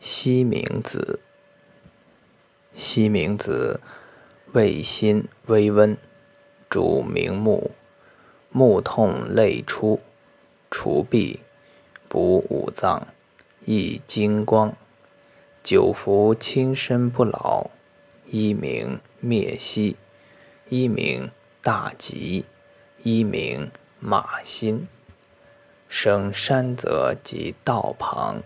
西明子，西明子，味辛微温，主明目，目痛泪出，除痹，补五脏，益精光。久服轻身不老。一名灭息，一名大吉，一名马心。生山泽及道旁。